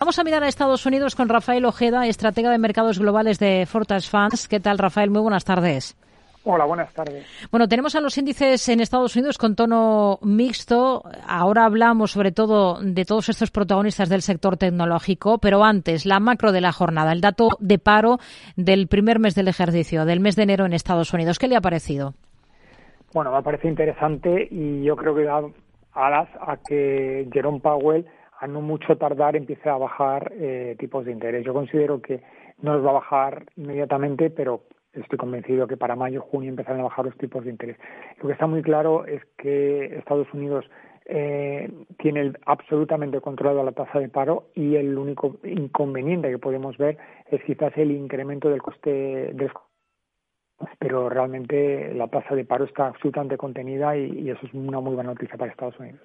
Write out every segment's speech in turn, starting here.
Vamos a mirar a Estados Unidos con Rafael Ojeda, estratega de mercados globales de Fortas Funds. ¿Qué tal, Rafael? Muy buenas tardes. Hola, buenas tardes. Bueno, tenemos a los índices en Estados Unidos con tono mixto. Ahora hablamos sobre todo de todos estos protagonistas del sector tecnológico, pero antes, la macro de la jornada, el dato de paro del primer mes del ejercicio, del mes de enero en Estados Unidos. ¿Qué le ha parecido? Bueno, me parece interesante y yo creo que da alas a que Jerome Powell a no mucho tardar empiece a bajar eh, tipos de interés. Yo considero que no los va a bajar inmediatamente, pero estoy convencido que para mayo, junio empezarán a bajar los tipos de interés. Lo que está muy claro es que Estados Unidos eh, tiene absolutamente controlado la tasa de paro y el único inconveniente que podemos ver es quizás el incremento del coste del pero realmente la tasa de paro está absolutamente contenida y, eso es una muy buena noticia para Estados Unidos.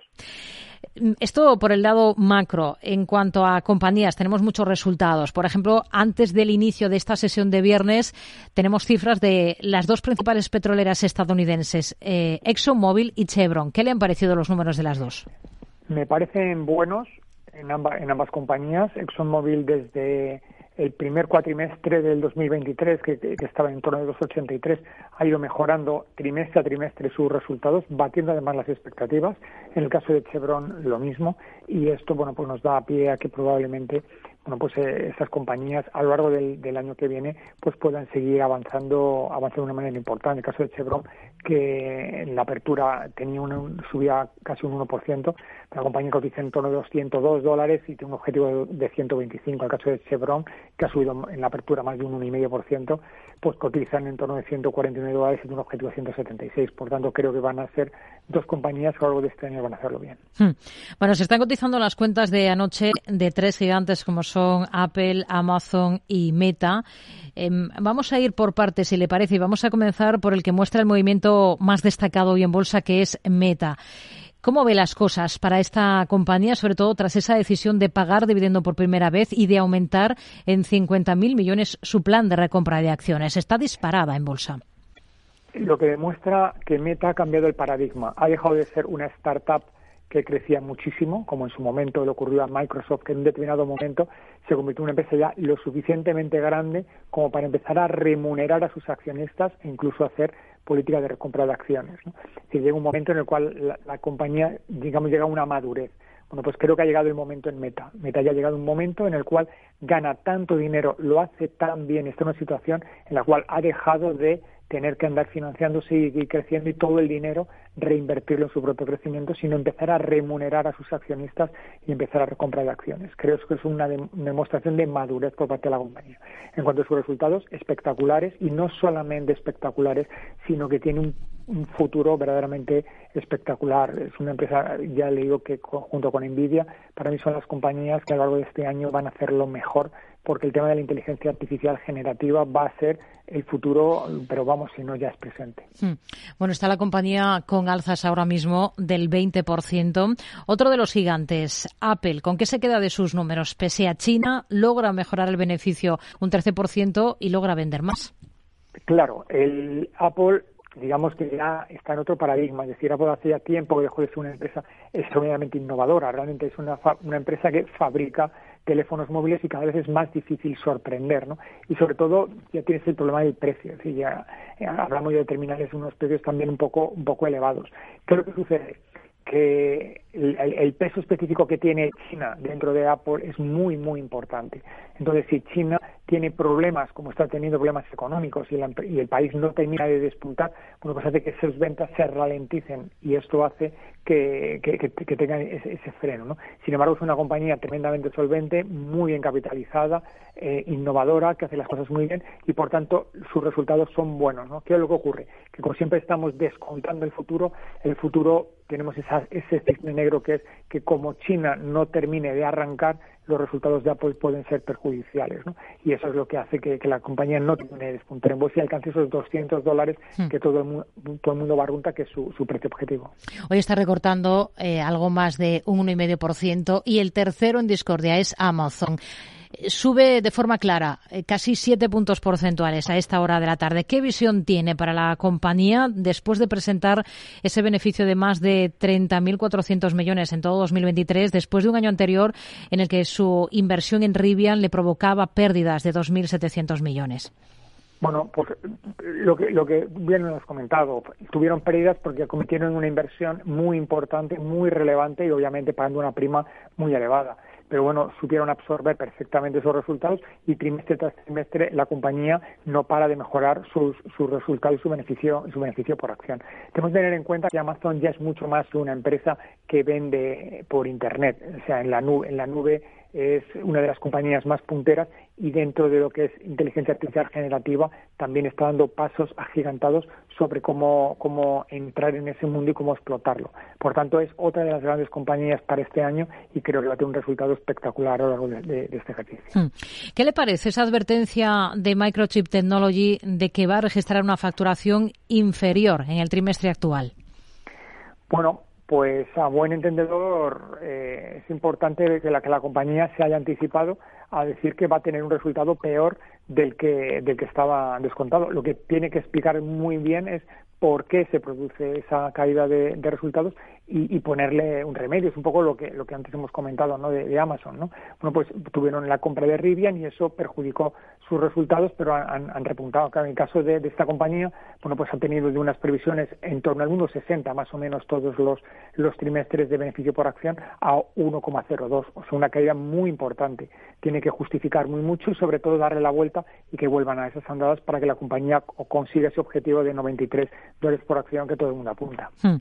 Esto por el lado macro. En cuanto a compañías, tenemos muchos resultados. Por ejemplo, antes del inicio de esta sesión de viernes, tenemos cifras de las dos principales petroleras estadounidenses, eh, ExxonMobil y Chevron. ¿Qué le han parecido los números de las dos? Me parecen buenos en, en ambas compañías. ExxonMobil desde el primer cuatrimestre del 2023, que, que estaba en torno de 2,83, ha ido mejorando trimestre a trimestre sus resultados, batiendo además las expectativas. En el caso de Chevron, lo mismo. Y esto, bueno, pues nos da pie a que probablemente bueno, pues eh, esas compañías a lo largo del, año que viene pues puedan seguir avanzando, avanzando de una manera importante. En el caso de Chevron, que en la apertura tenía una subida casi un 1%, la compañía cotiza en torno de 202 dólares y tiene un objetivo de 125. En el caso de Chevron, que ha subido en la apertura más de un 1,5%, pues cotizan en torno de 149 dólares y tiene un objetivo de 176. Por tanto, creo que van a ser dos compañías que a lo largo de este año van a hacerlo bien. Hmm. Bueno, se están cotizando las cuentas de anoche de tres gigantes como son Apple, Amazon y Meta. Em, vamos a ir por partes, si le parece, y vamos a comenzar por el que muestra el movimiento más destacado hoy en bolsa, que es Meta. ¿Cómo ve las cosas para esta compañía, sobre todo tras esa decisión de pagar dividendo por primera vez y de aumentar en 50.000 millones su plan de recompra de acciones? Está disparada en bolsa. Lo que demuestra que Meta ha cambiado el paradigma. Ha dejado de ser una startup que crecía muchísimo, como en su momento le ocurrió a Microsoft, que en un determinado momento se convirtió en una empresa ya lo suficientemente grande como para empezar a remunerar a sus accionistas e incluso hacer política de recompra de acciones. ¿no? Es llega un momento en el cual la, compañía, digamos, llega a una madurez. Bueno, pues creo que ha llegado el momento en Meta. Meta ya ha llegado un momento en el cual gana tanto dinero, lo hace tan bien, está en una situación en la cual ha dejado de tener que andar financiándose y, creciendo y todo el dinero reinvertirlo en su propio crecimiento, sino empezar a remunerar a sus accionistas y empezar a recomprar de acciones. Creo que es una, demostración de madurez por parte de la compañía. En cuanto a sus resultados, espectaculares y no solamente espectaculares, sino que tiene un, un futuro verdaderamente espectacular. Es una empresa, ya le digo que junto con Nvidia, para mí son las compañías que a lo largo de este año van a hacerlo mejor porque el tema de la inteligencia artificial generativa va a ser el futuro, pero vamos, si no ya es presente. Hmm. Bueno, está la compañía con alzas ahora mismo del 20%. Otro de los gigantes, Apple, ¿con qué se queda de sus números? Pese a China, logra mejorar el beneficio un 13% y logra vender más. Claro, el Apple digamos que ya está en otro paradigma, es decir, Apple hace ya tiempo que dejó de ser una empresa extremadamente innovadora, realmente es una, una empresa que fabrica teléfonos móviles y cada vez es más difícil sorprender, ¿no? Y sobre todo ya tienes el problema del precio, es decir, ya, hablamos de terminales unos precios también un poco un poco elevados. ¿Qué es lo que sucede? que el, peso específico que tiene China dentro de Apple es muy, muy importante. Entonces, si China tiene problemas, como está teniendo problemas económicos y, el país no termina de despuntar, bueno, pues hace que sus ventas se ralenticen y esto hace que, que, tengan ese, freno. ¿no? Sin embargo, es una compañía tremendamente solvente, muy bien capitalizada, eh, innovadora, que hace las cosas muy bien y, por tanto, sus resultados son buenos. ¿no? ¿Qué es lo que ocurre? Que como siempre estamos descontando el futuro, el futuro tenemos esa, ese cisne negro que es que como China no termine de arrancar, los resultados de Apple pueden ser perjudiciales. ¿no? Y eso es lo que hace que, la compañía no termine de despuntar en bolsa y alcance esos 200 dólares hmm. que todo el, mundo, todo el mundo barrunta, que es su, precio objetivo. Hoy está recortando eh, algo más de un 1,5% y el tercero en discordia es Amazon. Sube de forma clara, eh, casi siete puntos porcentuales a esta hora de la tarde. ¿Qué visión tiene para la compañía después de presentar ese beneficio de más de 30.400 millones en todo 2023, después de un año anterior en el que su inversión en Rivian le provocaba pérdidas de 2.700 millones? Bueno, pues lo que, lo que bien nos has comentado, tuvieron pérdidas porque cometieron una inversión muy importante, muy relevante y obviamente pagando una prima muy elevada pero bueno, supieron absorber perfectamente esos resultados y trimestre tras trimestre la compañía no para de mejorar sus, sus resultados y su beneficio, su beneficio por acción. Tenemos que tener en cuenta que Amazon ya es mucho más una empresa que vende por Internet, o sea, en la nube, en la nube es una de las compañías más punteras y dentro de lo que es inteligencia artificial generativa también está dando pasos agigantados sobre cómo, cómo entrar en ese mundo y cómo explotarlo. Por tanto, es otra de las grandes compañías para este año y creo que va a tener un resultado espectacular a lo largo de, este ejercicio. Hmm. ¿Qué le parece esa advertencia de Microchip Technology de que va a registrar una facturación inferior en el trimestre actual? Bueno, pues a buen entendedor eh, es importante que la, que la compañía se haya anticipado a decir que va a tener un resultado peor del que, del que estaba descontado. Lo que tiene que explicar muy bien es por qué se produce esa caída de, resultados y, ponerle un remedio. Es un poco lo que, lo que antes hemos comentado ¿no? de, Amazon. ¿no? Bueno, pues tuvieron la compra de Rivian y eso perjudicó sus resultados, pero han, repuntado. En el caso de, esta compañía, bueno, pues han tenido de unas previsiones en torno al 1,60 más o menos todos los, los trimestres de beneficio por acción a 1,02. O sea, una caída muy importante. Tiene que justificar muy mucho y sobre todo darle la vuelta y que vuelvan a esas andadas para que la compañía consiga ese objetivo de 93 dólares por acción que todo el mundo apunta. Hmm.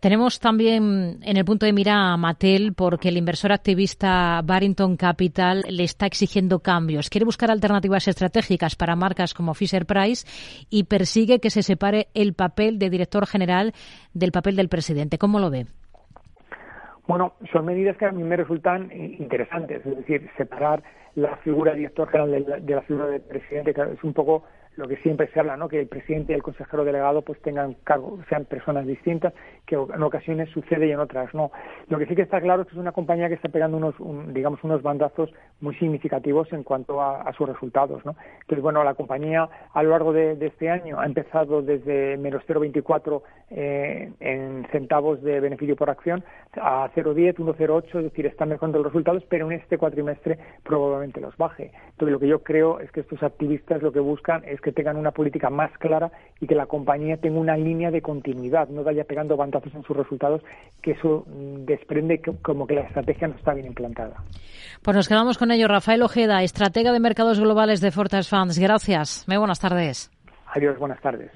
Tenemos también en el punto de mira a Mattel porque el inversor activista Barrington Capital le está exigiendo cambios. Quiere buscar alternativas estratégicas para marcas como Fisher Price y persigue que se separe el papel de director general del papel del presidente. ¿Cómo lo ve? Bueno, son medidas que a mí me resultan interesantes, es decir, separar la figura de director general de la, figura del presidente, que es un poco lo que siempre se habla, ¿no? que el presidente y el consejero delegado pues tengan cargo, sean personas distintas, que en ocasiones sucede y en otras no. Lo que sí que está claro es que es una compañía que está pegando unos, digamos, unos bandazos muy significativos en cuanto a, sus resultados. ¿no? Entonces, bueno, la compañía a lo largo de, este año ha empezado desde menos 0,24 eh, en centavos de beneficio por acción a 0,10, 1,08, es decir, está mejorando los resultados, pero en este cuatrimestre probablemente los baje. Entonces, lo que yo creo es que estos activistas lo que buscan es que que tengan una política más clara y que la compañía tenga una línea de continuidad, no vaya pegando bandazos en sus resultados, que eso mm, desprende como que la estrategia no está bien implantada. Pues nos quedamos con ello. Rafael Ojeda, estratega de mercados globales de Fortas Funds. Gracias. Muy buenas tardes. Adiós, buenas tardes.